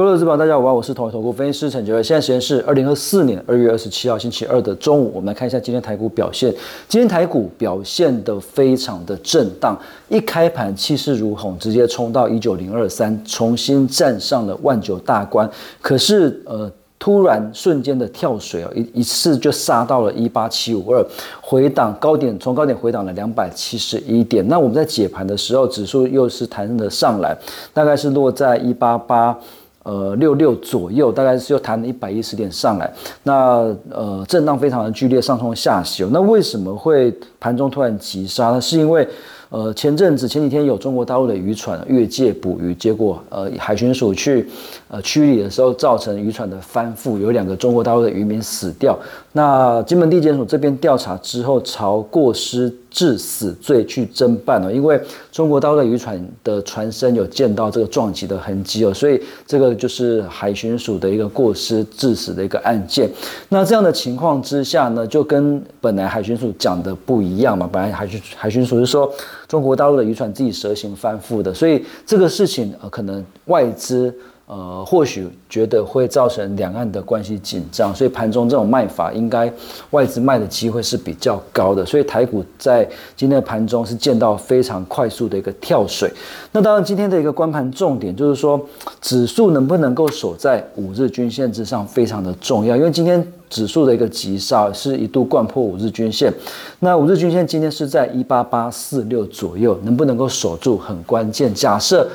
各位投资朋友，大家好，我是投投顾分析师陈杰瑞。现在时间是二零二四年二月二十七号星期二的中午，我们来看一下今天台股表现。今天台股表现的非常的震荡，一开盘气势如虹，直接冲到一九零二三，重新站上了万九大关。可是呃。突然瞬间的跳水啊，一一次就杀到了一八七五二，回档高点，从高点回档了两百七十一点。那我们在解盘的时候，指数又是弹了上来，大概是落在一八八呃六六左右，大概是又弹了一百一十点上来。那呃震荡非常的剧烈，上冲下行。那为什么会盘中突然急杀呢？是因为呃，前阵子前几天有中国大陆的渔船越界捕鱼，结果呃海巡署去呃驱离的时候，造成渔船的翻覆，有两个中国大陆的渔民死掉。那金门地检署这边调查之后，朝过失致死罪去侦办了，因为中国大陆的渔船的船身有见到这个撞击的痕迹哦，所以这个就是海巡署的一个过失致死的一个案件。那这样的情况之下呢，就跟本来海巡署讲的不一样嘛，本来海巡海巡署是说中国大陆的渔船自己蛇形翻覆的，所以这个事情呃可能外资。呃，或许觉得会造成两岸的关系紧张，所以盘中这种卖法，应该外资卖的机会是比较高的。所以台股在今天的盘中是见到非常快速的一个跳水。那当然，今天的一个关盘重点就是说，指数能不能够守在五日均线之上，非常的重要。因为今天指数的一个急杀是一度贯破五日均线，那五日均线今天是在一八八四六左右，能不能够守住很关键。假设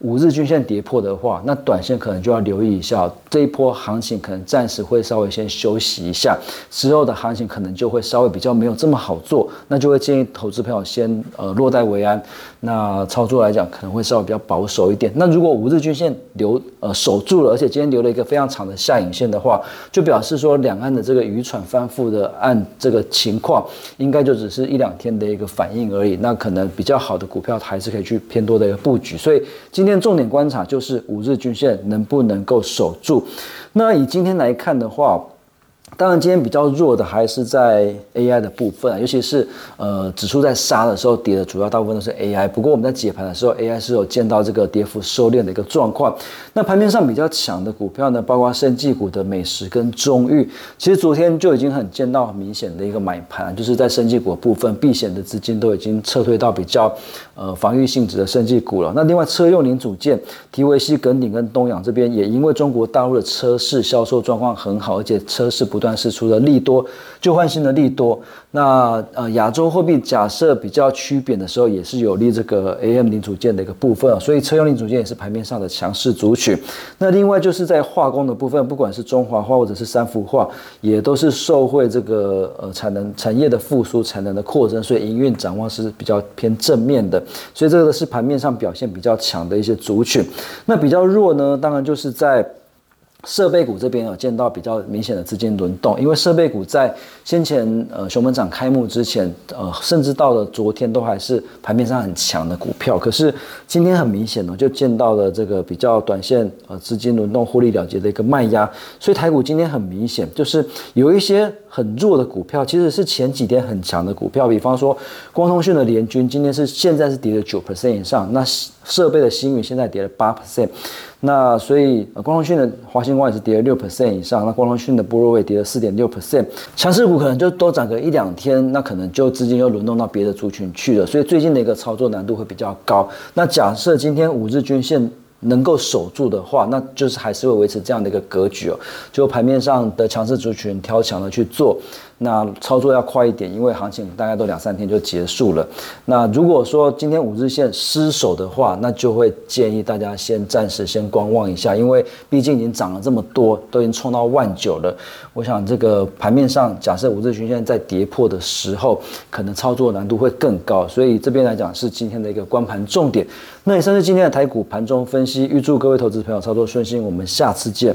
五日均线跌破的话，那短线可能就要留意一下，这一波行情可能暂时会稍微先休息一下，之后的行情可能就会稍微比较没有这么好做，那就会建议投资朋友先呃落袋为安。那操作来讲可能会稍微比较保守一点。那如果五日均线留呃守住了，而且今天留了一个非常长的下影线的话，就表示说两岸的这个渔船翻覆的按这个情况，应该就只是一两天的一个反应而已。那可能比较好的股票还是可以去偏多的一个布局。所以今今天重点观察就是五日均线能不能够守住。那以今天来看的话。当然，今天比较弱的还是在 AI 的部分，尤其是呃指数在杀的时候跌的主要大部分都是 AI。不过我们在解盘的时候，AI 是有见到这个跌幅收敛的一个状况。那盘面上比较强的股票呢，包括生技股的美食跟中裕，其实昨天就已经很见到很明显的一个买盘，就是在生技股部分避险的资金都已经撤退到比较呃防御性质的生技股了。那另外车用零组件，提维西、耿鼎跟东阳这边也因为中国大陆的车市销售状况很好，而且车市不不断。是出了利多，旧换新的利多。那呃，亚洲货币假设比较趋贬的时候，也是有利这个 AM 零组件的一个部分所以车用零组件也是盘面上的强势族群。那另外就是在化工的部分，不管是中华化或者是三氟化，也都是受惠这个呃产能产业的复苏、产能的扩增，所以营运展望是比较偏正面的。所以这个是盘面上表现比较强的一些族群。那比较弱呢，当然就是在。设备股这边有见到比较明显的资金轮动，因为设备股在先前呃熊本涨开幕之前，呃甚至到了昨天都还是盘面上很强的股票，可是今天很明显呢，就见到了这个比较短线呃资金轮动获利了结的一个卖压，所以台股今天很明显就是有一些很弱的股票，其实是前几天很强的股票，比方说光通讯的联军今天是现在是跌了九 percent 以上，那设备的新宇现在跌了八 percent。那所以光通讯的华星光也是跌了六 percent 以上，那光通讯的波若位跌了四点六 percent，强势股可能就多涨个一两天，那可能就资金又轮动到别的族群去了，所以最近的一个操作难度会比较高。那假设今天五日均线能够守住的话，那就是还是会维持这样的一个格局哦，就盘面上的强势族群挑强的去做。那操作要快一点，因为行情大概都两三天就结束了。那如果说今天五日线失守的话，那就会建议大家先暂时先观望一下，因为毕竟已经涨了这么多，都已经冲到万九了。我想这个盘面上，假设五日均线在跌破的时候，可能操作难度会更高。所以这边来讲是今天的一个观盘重点。那以上是今天的台股盘中分析，预祝各位投资朋友操作顺心。我们下次见。